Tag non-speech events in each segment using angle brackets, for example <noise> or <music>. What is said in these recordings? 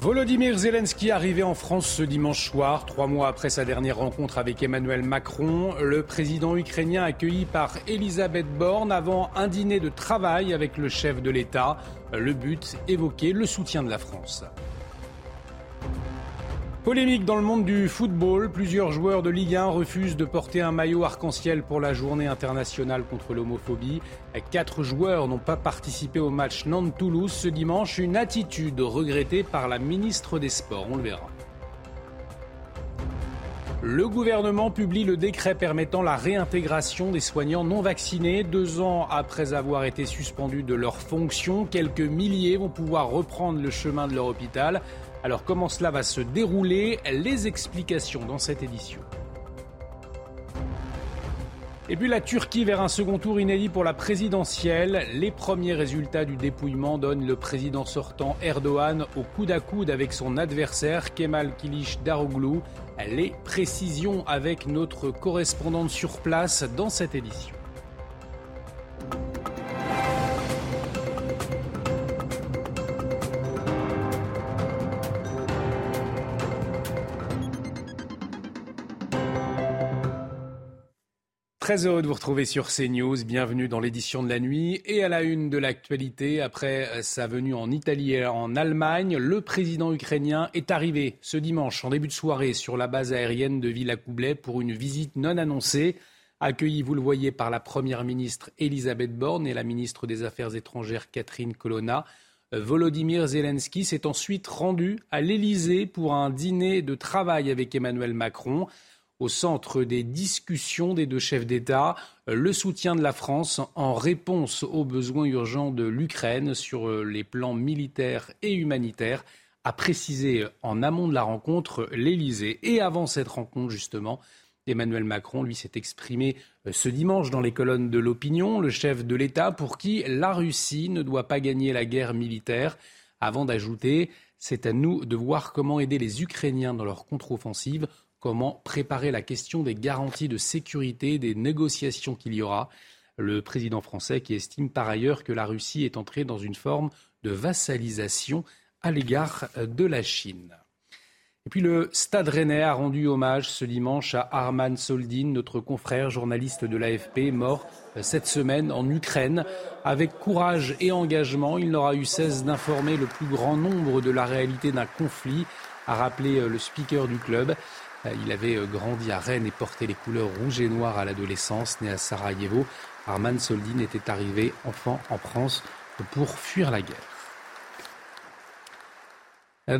Volodymyr Zelensky arrivé en France ce dimanche soir, trois mois après sa dernière rencontre avec Emmanuel Macron. Le président ukrainien accueilli par Elisabeth Borne avant un dîner de travail avec le chef de l'État. Le but, évoquer le soutien de la France. Polémique dans le monde du football. Plusieurs joueurs de Ligue 1 refusent de porter un maillot arc-en-ciel pour la journée internationale contre l'homophobie. Quatre joueurs n'ont pas participé au match Nantes-Toulouse ce dimanche. Une attitude regrettée par la ministre des Sports. On le verra. Le gouvernement publie le décret permettant la réintégration des soignants non vaccinés. Deux ans après avoir été suspendus de leurs fonctions, quelques milliers vont pouvoir reprendre le chemin de leur hôpital. Alors comment cela va se dérouler? Les explications dans cette édition. Et puis la Turquie vers un second tour inédit pour la présidentielle. Les premiers résultats du dépouillement donnent le président sortant Erdogan au coude à coude avec son adversaire Kemal Kilic Daroglu. Les précisions avec notre correspondante sur place dans cette édition. Très heureux de vous retrouver sur CNews. Bienvenue dans l'édition de la nuit et à la une de l'actualité. Après sa venue en Italie et en Allemagne, le président ukrainien est arrivé ce dimanche en début de soirée sur la base aérienne de Villacoublay pour une visite non annoncée. Accueilli, vous le voyez, par la première ministre Elisabeth Borne et la ministre des Affaires étrangères Catherine Colonna. Volodymyr Zelensky s'est ensuite rendu à l'Élysée pour un dîner de travail avec Emmanuel Macron au centre des discussions des deux chefs d'État le soutien de la France en réponse aux besoins urgents de l'Ukraine sur les plans militaires et humanitaires, a précisé en amont de la rencontre l'Élysée. Et avant cette rencontre, justement, Emmanuel Macron, lui, s'est exprimé ce dimanche dans les colonnes de l'opinion, le chef de l'État, pour qui la Russie ne doit pas gagner la guerre militaire, avant d'ajouter C'est à nous de voir comment aider les Ukrainiens dans leur contre-offensive comment préparer la question des garanties de sécurité, des négociations qu'il y aura. Le président français qui estime par ailleurs que la Russie est entrée dans une forme de vassalisation à l'égard de la Chine. Et puis le Stade Rennais a rendu hommage ce dimanche à Arman Soldin, notre confrère journaliste de l'AFP, mort cette semaine en Ukraine. Avec courage et engagement, il n'aura eu cesse d'informer le plus grand nombre de la réalité d'un conflit, a rappelé le speaker du club. Euh, il avait euh, grandi à Rennes et porté les couleurs rouge et noir à l'adolescence. Né à Sarajevo, Arman Soldin était arrivé enfant en France pour fuir la guerre.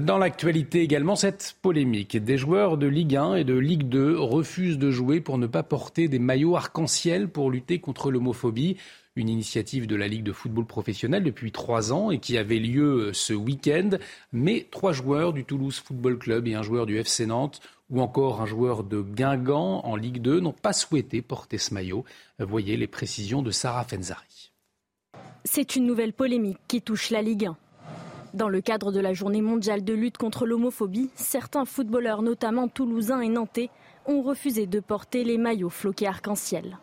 Dans l'actualité également, cette polémique. Des joueurs de Ligue 1 et de Ligue 2 refusent de jouer pour ne pas porter des maillots arc-en-ciel pour lutter contre l'homophobie une initiative de la Ligue de football professionnel depuis trois ans et qui avait lieu ce week-end. Mais trois joueurs du Toulouse Football Club et un joueur du FC Nantes ou encore un joueur de Guingamp en Ligue 2 n'ont pas souhaité porter ce maillot. Voyez les précisions de Sarah Fenzari. C'est une nouvelle polémique qui touche la Ligue 1. Dans le cadre de la journée mondiale de lutte contre l'homophobie, certains footballeurs, notamment toulousains et nantais, ont refusé de porter les maillots floqués arc-en-ciel.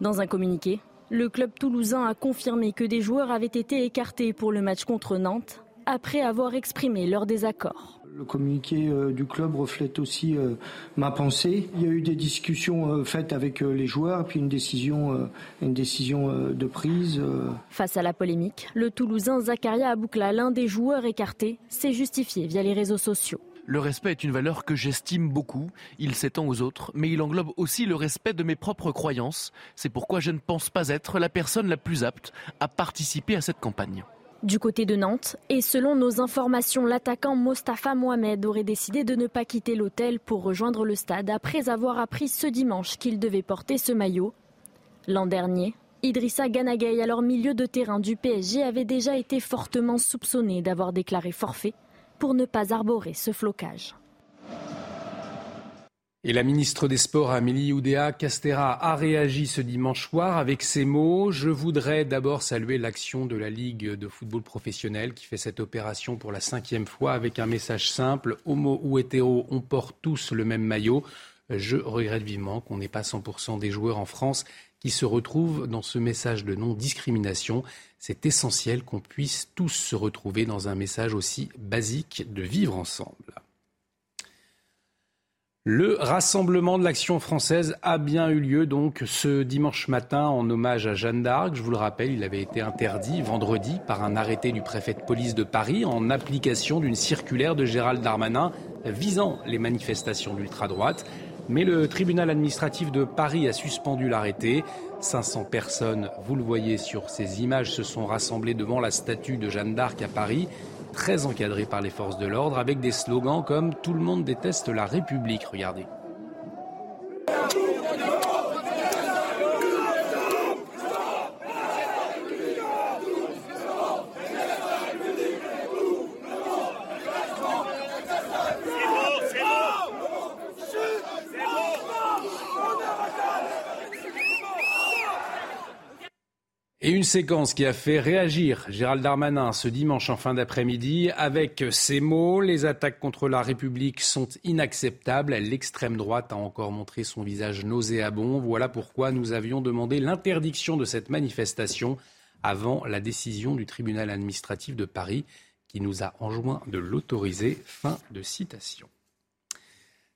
Dans un communiqué, le club toulousain a confirmé que des joueurs avaient été écartés pour le match contre Nantes après avoir exprimé leur désaccord. Le communiqué euh, du club reflète aussi euh, ma pensée. Il y a eu des discussions euh, faites avec les joueurs, puis une décision, une décision de prise. Face à la polémique, le Toulousain Zakaria Aboukla, l'un des joueurs écartés, s'est justifié via les réseaux sociaux. Le respect est une valeur que j'estime beaucoup. Il s'étend aux autres, mais il englobe aussi le respect de mes propres croyances. C'est pourquoi je ne pense pas être la personne la plus apte à participer à cette campagne. Du côté de Nantes, et selon nos informations, l'attaquant Mostafa Mohamed aurait décidé de ne pas quitter l'hôtel pour rejoindre le stade après avoir appris ce dimanche qu'il devait porter ce maillot. L'an dernier, Idrissa Ganagay, alors milieu de terrain du PSG, avait déjà été fortement soupçonné d'avoir déclaré forfait pour ne pas arborer ce flocage. Et la ministre des Sports, Amélie Oudéa Castera, a réagi ce dimanche soir avec ces mots. Je voudrais d'abord saluer l'action de la Ligue de football professionnel qui fait cette opération pour la cinquième fois avec un message simple. Homo ou hétéro, on porte tous le même maillot. Je regrette vivement qu'on n'ait pas 100% des joueurs en France qui se retrouvent dans ce message de non-discrimination. C'est essentiel qu'on puisse tous se retrouver dans un message aussi basique de vivre ensemble. Le rassemblement de l'action française a bien eu lieu donc ce dimanche matin en hommage à Jeanne d'Arc. Je vous le rappelle, il avait été interdit vendredi par un arrêté du préfet de police de Paris en application d'une circulaire de Gérald Darmanin visant les manifestations d'ultra-droite. Mais le tribunal administratif de Paris a suspendu l'arrêté. 500 personnes, vous le voyez sur ces images, se sont rassemblées devant la statue de Jeanne d'Arc à Paris très encadré par les forces de l'ordre, avec des slogans comme Tout le monde déteste la République. Regardez. Séquence qui a fait réagir Gérald Darmanin ce dimanche en fin d'après-midi avec ces mots Les attaques contre la République sont inacceptables. L'extrême droite a encore montré son visage nauséabond. Voilà pourquoi nous avions demandé l'interdiction de cette manifestation avant la décision du tribunal administratif de Paris qui nous a enjoint de l'autoriser. Fin de citation.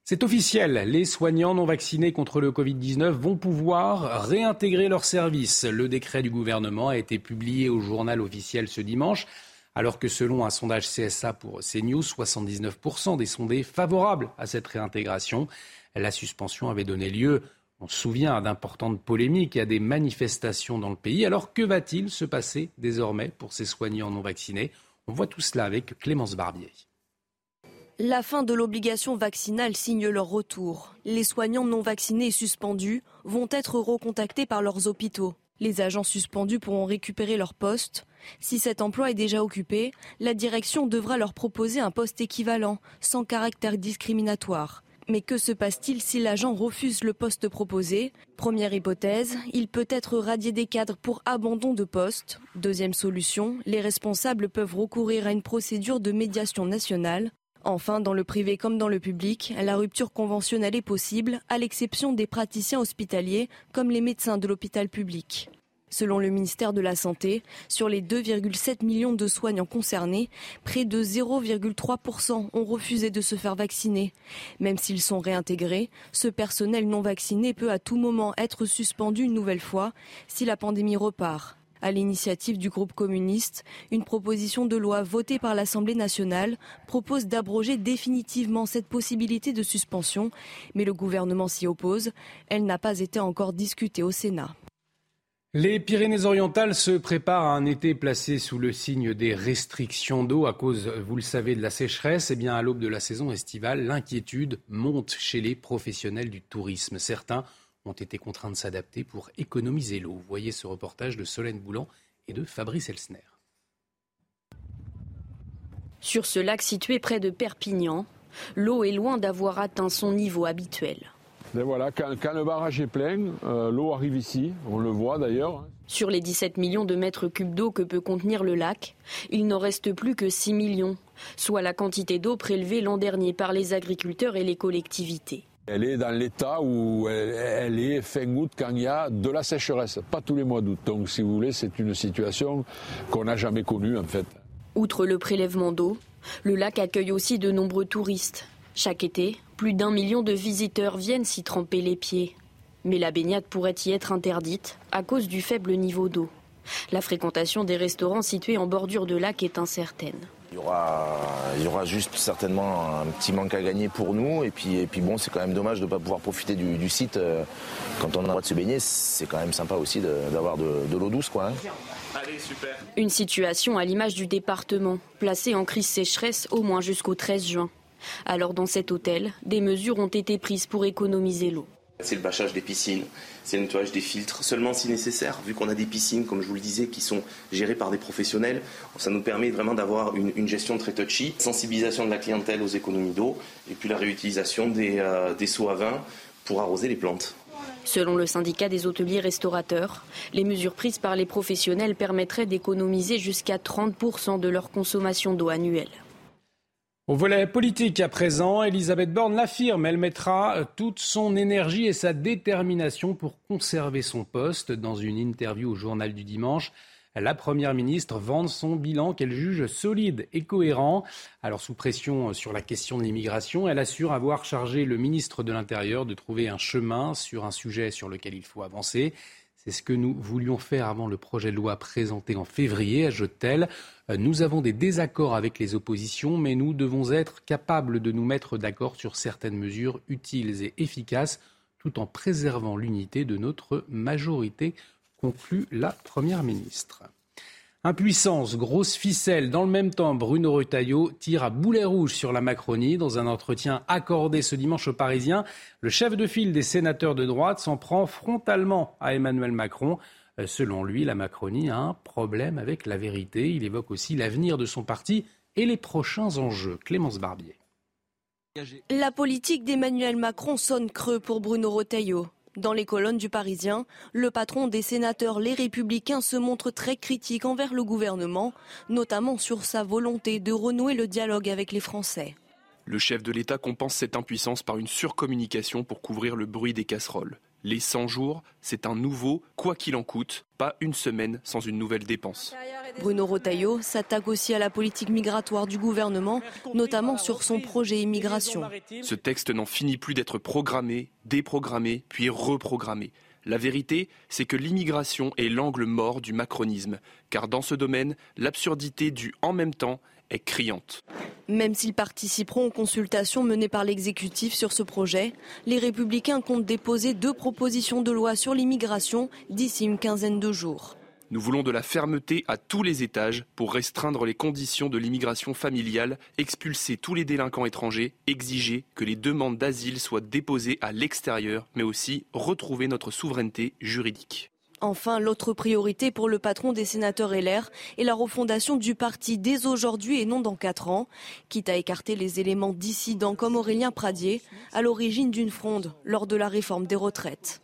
C'est officiel, les soignants non vaccinés contre le Covid-19 vont pouvoir réintégrer leur service. Le décret du gouvernement a été publié au journal officiel ce dimanche, alors que selon un sondage CSA pour CNews, 79% des sondés favorables à cette réintégration. La suspension avait donné lieu, on se souvient, à d'importantes polémiques et à des manifestations dans le pays. Alors que va-t-il se passer désormais pour ces soignants non vaccinés? On voit tout cela avec Clémence Barbier. La fin de l'obligation vaccinale signe leur retour. Les soignants non vaccinés suspendus vont être recontactés par leurs hôpitaux. Les agents suspendus pourront récupérer leur poste. Si cet emploi est déjà occupé, la direction devra leur proposer un poste équivalent, sans caractère discriminatoire. Mais que se passe-t-il si l'agent refuse le poste proposé? Première hypothèse, il peut être radié des cadres pour abandon de poste. Deuxième solution, les responsables peuvent recourir à une procédure de médiation nationale Enfin, dans le privé comme dans le public, la rupture conventionnelle est possible, à l'exception des praticiens hospitaliers, comme les médecins de l'hôpital public. Selon le ministère de la Santé, sur les 2,7 millions de soignants concernés, près de 0,3% ont refusé de se faire vacciner. Même s'ils sont réintégrés, ce personnel non vacciné peut à tout moment être suspendu une nouvelle fois si la pandémie repart à l'initiative du groupe communiste, une proposition de loi votée par l'Assemblée nationale propose d'abroger définitivement cette possibilité de suspension, mais le gouvernement s'y oppose. Elle n'a pas été encore discutée au Sénat. Les Pyrénées-Orientales se préparent à un été placé sous le signe des restrictions d'eau à cause, vous le savez, de la sécheresse. Eh bien, à l'aube de la saison estivale, l'inquiétude monte chez les professionnels du tourisme. Certains ont été contraints de s'adapter pour économiser l'eau. Voyez ce reportage de Solène Boulan et de Fabrice Elsner. Sur ce lac situé près de Perpignan, l'eau est loin d'avoir atteint son niveau habituel. voilà, quand, le barrage est plein, euh, l'eau arrive ici, on le voit d'ailleurs. Sur les 17 millions de mètres cubes d'eau que peut contenir le lac, il n'en reste plus que 6 millions, soit la quantité d'eau prélevée l'an dernier par les agriculteurs et les collectivités. Elle est dans l'état où elle, est fin août quand il y a de la sécheresse, pas tous les mois d'août. Donc si vous voulez, c'est une situation qu'on n'a jamais connue en fait. Outre le prélèvement d'eau, le lac accueille aussi de nombreux touristes. Chaque été, plus d'un million de visiteurs viennent s'y tremper les pieds. Mais la baignade pourrait y être interdite à cause du faible niveau d'eau. La fréquentation des restaurants situés en bordure de lac est incertaine. Il y, aura, il y aura juste certainement un petit manque à gagner pour nous. Et puis, et puis bon, c'est quand même dommage de ne pas pouvoir profiter du, site euh, quand on a le droit de se baigner. C'est quand même sympa aussi d'avoir de, l'eau douce. Quoi, hein. Une situation à l'image du département, placé en crise sécheresse au moins jusqu'au 13 juin. Alors dans cet hôtel, des mesures ont été prises pour économiser l'eau. C'est le bâchage des piscines, c'est le nettoyage des filtres, seulement si nécessaire, vu qu'on a des piscines, comme je vous le disais, qui sont gérées par des professionnels, ça nous permet vraiment d'avoir une, gestion très touchy, sensibilisation de la clientèle aux économies d'eau, et puis la réutilisation des, euh, des seaux à vin pour arroser les plantes. Selon le syndicat des hôteliers restaurateurs, les mesures prises par les professionnels permettraient d'économiser jusqu'à 30% de leur consommation d'eau annuelle. Au volet politique à présent, Elisabeth Borne l'affirme, elle mettra toute son énergie et sa détermination pour conserver son poste. Dans une interview au journal du dimanche, la Première ministre vante son bilan qu'elle juge solide et cohérent. Alors sous pression sur la question de l'immigration, elle assure avoir chargé le ministre de l'Intérieur de trouver un chemin sur un sujet sur lequel il faut avancer. C'est ce que nous voulions faire avant le projet de loi présenté en février, ajoute-t-elle. Euh, nous avons des désaccords avec les oppositions, mais nous devons être capables de nous mettre d'accord sur certaines mesures utiles et efficaces, tout en préservant l'unité de notre majorité, conclut la Première ministre. Impuissance, grosse ficelle. Dans le même temps, Bruno Retailleau tire à boulet rouge sur la Macronie. Dans un entretien accordé ce dimanche aux Parisiens, le chef de file des sénateurs de droite s'en prend frontalement à Emmanuel Macron. Euh, selon lui, la Macronie a un problème avec la vérité. Il évoque aussi l'avenir de son parti et les prochains enjeux. Clémence Barbier. La politique d'Emmanuel Macron sonne creux pour Bruno Retailleau. Dans les colonnes du Parisien, le patron des sénateurs Les Républicains se montre très critique envers le gouvernement, notamment sur sa volonté de renouer le dialogue avec les Français. Le chef de l'État compense cette impuissance par une surcommunication pour couvrir le bruit des casseroles. Les 100 jours, c'est un nouveau quoi qu'il en coûte, pas une semaine sans une nouvelle dépense. Bruno Rotaillot s'attaque aussi à la politique migratoire du gouvernement, notamment sur son projet immigration. Ce texte n'en finit plus d'être programmé, déprogrammé, puis reprogrammé. La vérité, c'est que l'immigration est l'angle mort du macronisme, car dans ce domaine, l'absurdité du en même temps est criante. Même s'ils participeront aux consultations menées par l'exécutif sur ce projet, les républicains comptent déposer deux propositions de loi sur l'immigration d'ici une quinzaine de jours. Nous voulons de la fermeté à tous les étages pour restreindre les conditions de l'immigration familiale, expulser tous les délinquants étrangers, exiger que les demandes d'asile soient déposées à l'extérieur, mais aussi retrouver notre souveraineté juridique. Enfin, l'autre priorité pour le patron des sénateurs LR est la refondation du parti dès aujourd'hui et non dans quatre ans, quitte à écarter les éléments dissidents comme Aurélien Pradier, à l'origine d'une fronde lors de la réforme des retraites.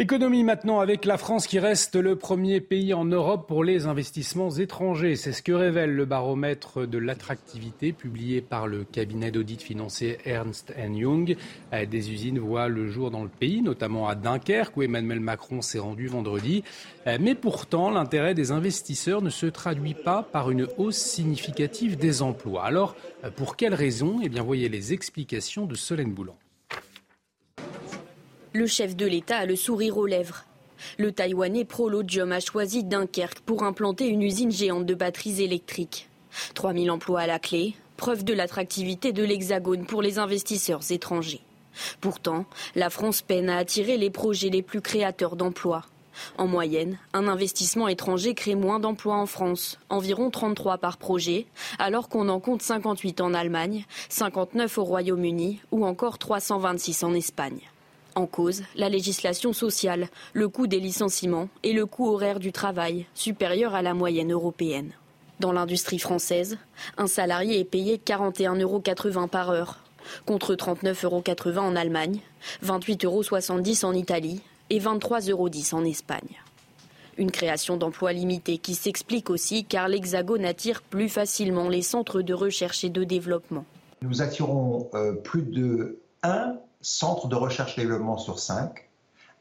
Économie maintenant avec la France qui reste le premier pays en Europe pour les investissements étrangers. C'est ce que révèle le baromètre de l'attractivité publié par le cabinet d'audit financier Ernst Young. Euh, des usines voient le jour dans le pays, notamment à Dunkerque où Emmanuel Macron s'est rendu vendredi. Euh, mais pourtant, l'intérêt des investisseurs ne se traduit pas par une hausse significative des emplois. Alors, euh, pour quelles raisons Eh bien, voyez les explications de Solène Boulan. Le chef de l'État a le sourire aux lèvres. Le Taïwanais Prolodium a choisi Dunkerque pour implanter une usine géante de batteries électriques. 3000 emplois à la clé, preuve de l'attractivité de l'Hexagone pour les investisseurs étrangers. Pourtant, la France peine à attirer les projets les plus créateurs d'emplois. En moyenne, un investissement étranger crée moins d'emplois en France, environ 33 par projet, alors qu'on en compte 58 en Allemagne, 59 au Royaume-Uni ou encore 326 en Espagne. En cause, la législation sociale, le coût des licenciements et le coût horaire du travail, supérieur à la moyenne européenne. Dans l'industrie française, un salarié est payé 41,80 euros par heure, contre 39,80 euros en Allemagne, 28,70 euros en Italie et 23,10 euros en Espagne. Une création d'emplois limitée qui s'explique aussi car l'Hexagone attire plus facilement les centres de recherche et de développement. Nous attirons euh, plus de 1 centre de recherche et développement sur cinq,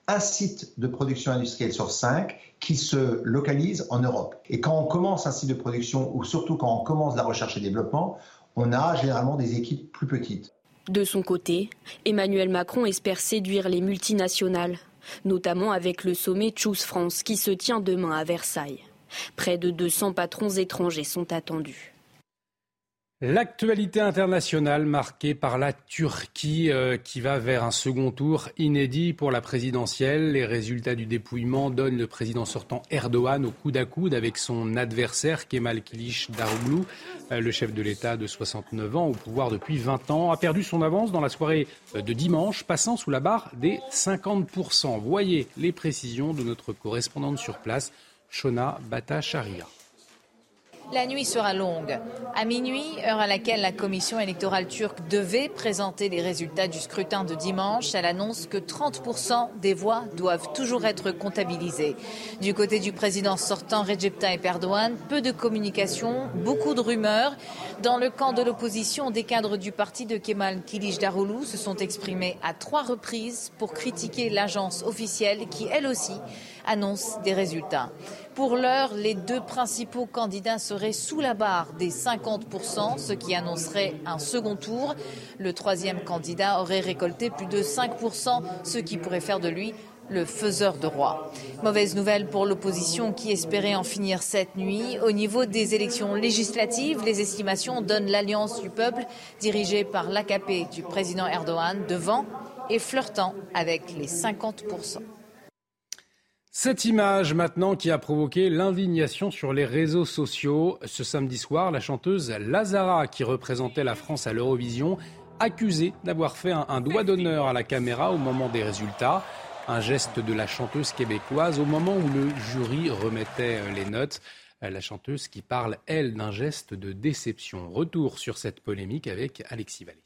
un site de production industrielle sur cinq qui se localise en Europe. Et quand on commence un site de production, ou surtout quand on commence la recherche et développement, on a généralement des équipes plus petites. De son côté, Emmanuel Macron espère séduire les multinationales, notamment avec le sommet Choose France qui se tient demain à Versailles. Près de 200 patrons étrangers sont attendus. L'actualité internationale marquée par la Turquie euh, qui va vers un second tour inédit pour la présidentielle. Les résultats du dépouillement donnent le président sortant Erdogan au coude à coude avec son adversaire Kemal Kılıç Daroglu. Euh, le chef de l'État de 69 ans au pouvoir depuis 20 ans a perdu son avance dans la soirée de dimanche, passant sous la barre des 50%. Voyez les précisions de notre correspondante sur place, Shona Bata La nuit sera longue. À minuit, heure à laquelle la commission électorale turque devait présenter les résultats du scrutin de dimanche, elle annonce que 30% des voix doivent toujours être comptabilisées. Du côté du président sortant Recep Tayyip Erdogan, peu de communication, beaucoup de rumeurs. Dans le camp de l'opposition, des cadres du parti de Kemal Darulu se sont exprimés à trois reprises pour critiquer l'agence officielle qui, elle aussi, annonce des résultats. Pour l'heure, les deux principaux candidats seraient sous la barre des 50%, ce qui annoncerait un second tour. Le troisième candidat aurait récolté plus de 5%, ce qui pourrait faire de lui le faiseur de roi. Mauvaise nouvelle pour l'opposition qui espérait en finir cette nuit. Au niveau des élections législatives, les estimations donnent l'Alliance du peuple, dirigée par l'AKP du président Erdogan, devant et flirtant avec les 50%. Cette image maintenant qui a provoqué l'indignation sur les réseaux sociaux. Ce samedi soir, la chanteuse Lazara, qui représentait la France à l'Eurovision, accusée d'avoir fait un, doigt d'honneur à la caméra au moment des résultats. Un geste de la chanteuse québécoise au moment où le jury remettait euh, les notes. Euh, la chanteuse qui parle, elle, d'un geste de déception. Retour sur cette polémique avec Alexis Vallée.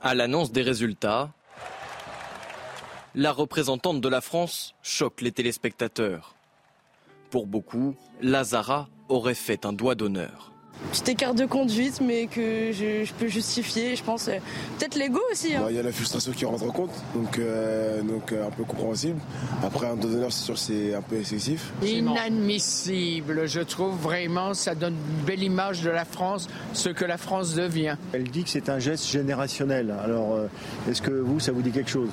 À l'annonce des résultats, la représentante de la France choque les téléspectateurs. Pour beaucoup, Lazara aurait fait un doigt d'honneur. Petite écart de conduite, mais que je, peux justifier, je pense. Euh, peut-être l'ego aussi. Hein. Bah, il y a la frustration qui rentre en compte, donc, euh, donc euh, un peu compréhensible. Après, un doigt d'honneur, c'est sûr, c'est un peu excessif. Inadmissible, je trouve vraiment, ça donne une belle image de la France, ce que la France devient. Elle dit que c'est un geste générationnel. Alors, est-ce que vous, ça vous dit quelque chose?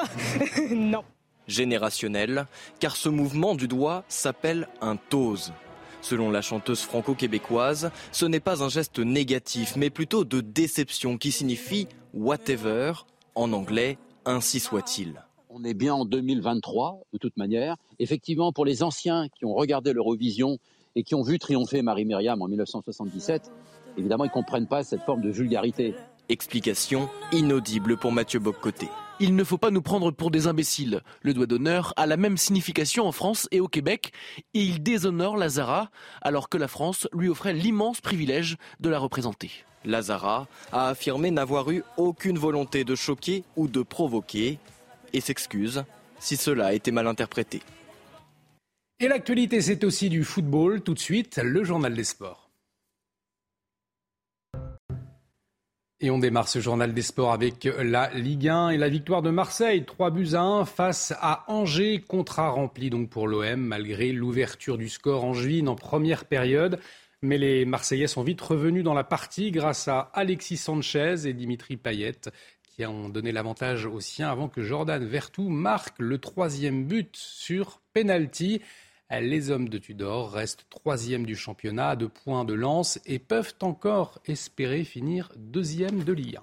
<laughs> non. Générationnel, car ce mouvement du doigt s'appelle un tose. Selon la chanteuse franco-québécoise, ce n'est pas un geste négatif, mais plutôt de déception qui signifie whatever, en anglais, ainsi soit-il. On est bien en 2023, de toute manière. Effectivement, pour les anciens qui ont regardé l'Eurovision et qui ont vu triompher Marie-Myriam en 1977, évidemment, ils ne comprennent pas cette forme de vulgarité. Explication inaudible pour Mathieu Boccoté. Il ne faut pas nous prendre pour des imbéciles. Le doigt d'honneur a la même signification en France et au Québec, et il déshonore Lazara, alors que la France lui offrait l'immense privilège de la représenter. Lazara a affirmé n'avoir eu aucune volonté de choquer ou de provoquer, et s'excuse si cela a été mal interprété. Et l'actualité, c'est aussi du football. Tout de suite, le journal des sports. Et on démarre ce journal des sports avec la Ligue 1 et la victoire de Marseille. 3 buts à 1 face à Angers. Contrat rempli donc pour l'OM malgré l'ouverture du score angevine en première période. Mais les Marseillais sont vite revenus dans la partie grâce à Alexis Sanchez et Dimitri Payet qui ont donné l'avantage aux siens avant que Jordan Vertou marque le troisième but sur penalty. Les hommes de Tudor restent troisième du championnat à deux points de lance et peuvent encore espérer finir deuxième de 1.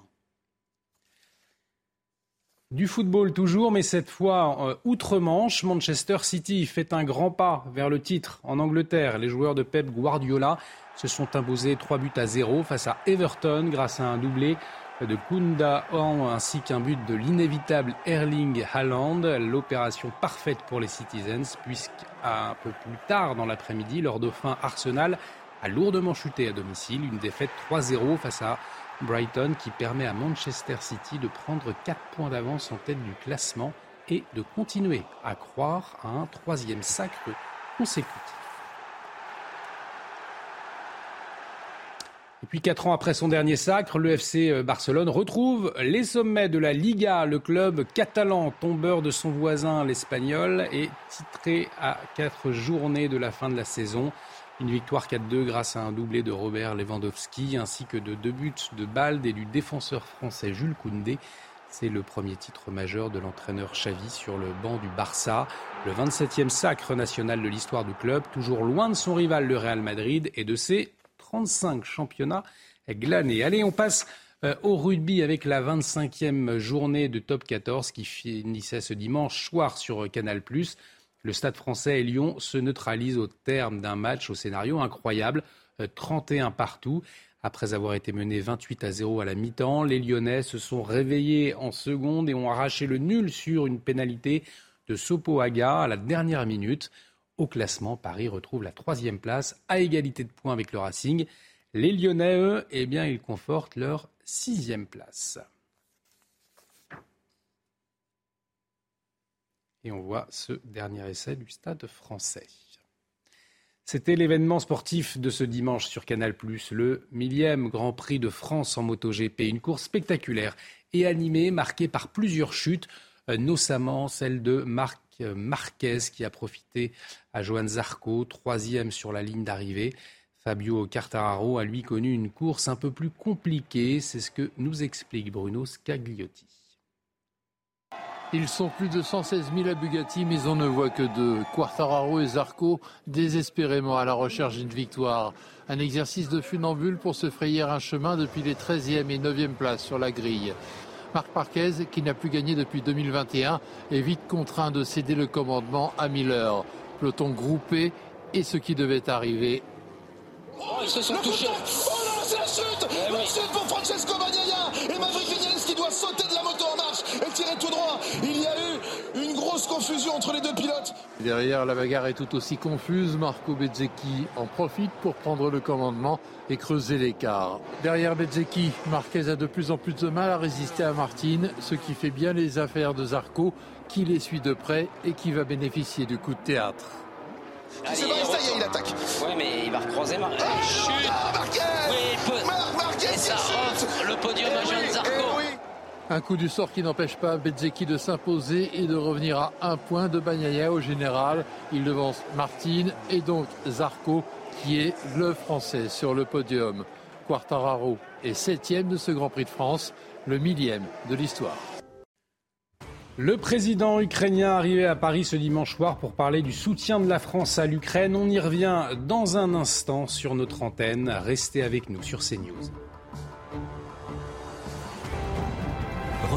Du football toujours, mais cette fois euh, outre-Manche, Manchester City fait un grand pas vers le titre en Angleterre. Les joueurs de Pep Guardiola se sont imposés 3 buts à 0 face à Everton grâce à un doublé de Kunda Horn ainsi qu'un but de l'inévitable Erling Haaland. L'opération parfaite pour les Citizens puisqu'un peu plus tard dans l'après-midi, leur dauphin Arsenal a lourdement chuté à domicile. Une défaite 3-0 face à Brighton qui permet à Manchester City de prendre 4 points d'avance en tête du classement et de continuer à croire à un troisième sacre consécutif. Et puis quatre ans après son dernier sacre, le FC euh, Barcelone retrouve les sommets de la Liga. Le club catalan, tombeur de son voisin l'Espagnol, est titré à quatre journées de la fin de la saison. Une victoire 4-2 grâce à un doublé de Robert Lewandowski ainsi que de deux buts de Balde et du défenseur français Jules Koundé. C'est le premier titre majeur de l'entraîneur Xavi sur le banc du Barça. Le 27e sacre national de l'histoire du club, toujours loin de son rival le Real Madrid et de ses 35 championnats glanés. Allez, on passe euh, au rugby avec la 25e journée de top 14 qui finissait ce dimanche soir sur euh, Canal+. Le Stade français et Lyon se neutralisent au terme d'un match au scénario incroyable, 31 euh, partout. Après avoir été menés 28 à 0 à la mi-temps, les Lyonnais se sont réveillés en seconde et ont arraché le nul sur une pénalité de Sopo Aga à la dernière minute. Au classement. Paris retrouve la troisième place à égalité de points avec le Racing. Les Lyonnais, eux, eh bien, ils confortent leur sixième place. Et on voit ce dernier essai du stade français. C'était l'événement sportif de ce dimanche sur Canal+, le millième Grand Prix de France en MotoGP. Une course spectaculaire et animée, marquée par plusieurs chutes, notamment celle de Marc euh, Marquez qui a profité à Johan Zarco, troisième sur la ligne d'arrivée. Fabio Quartararo a lui connu une course un peu plus compliquée, c'est ce que nous explique Bruno Scagliotti. Ils sont plus de 116 000 à Bugatti, mais on ne voit que deux. Quartararo et Zarco, désespérément à la recherche d'une victoire. Un exercice de funambule pour se frayer un chemin depuis les 13e et 9e places sur la grille. Marc Marquez, qui n'a plus gagné depuis 2021, est vite contraint de céder le commandement à Miller. Peloton groupé et ce qui devait arriver. Oh, ils se sont touchés. Oh non, c'est la chute eh La chute pour Francesco Bagnaia et Maverick Vignales qui doit sauter de la moto en marche et tirer tout droit. Il y a eu confusion entre les deux pilotes. Derrière, la bagarre est tout aussi confuse. Marco Bezzecchi en profite pour prendre le commandement et creuser l'écart. Derrière Bezzecchi, Marquez a de plus en plus de mal à résister à Martine, ce qui fait bien les affaires de Zarco, qui les suit de près et qui va bénéficier du coup de théâtre. Allez, ça y est, il attaque. Oui, mais il va recroiser ah, chute. Marquez Un coup du sort qui n'empêche pas Bezzecchi de s'imposer et de revenir à un point de Bagnaia au général. Il devance Martine et donc Zarco qui est le Français sur le podium. Quartararo est septième de ce Grand Prix de France, le millième de l'histoire. Le président ukrainien arrivé à Paris ce dimanche soir pour parler du soutien de la France à l'Ukraine. On y revient dans un instant sur notre antenne. Restez avec nous sur CNews.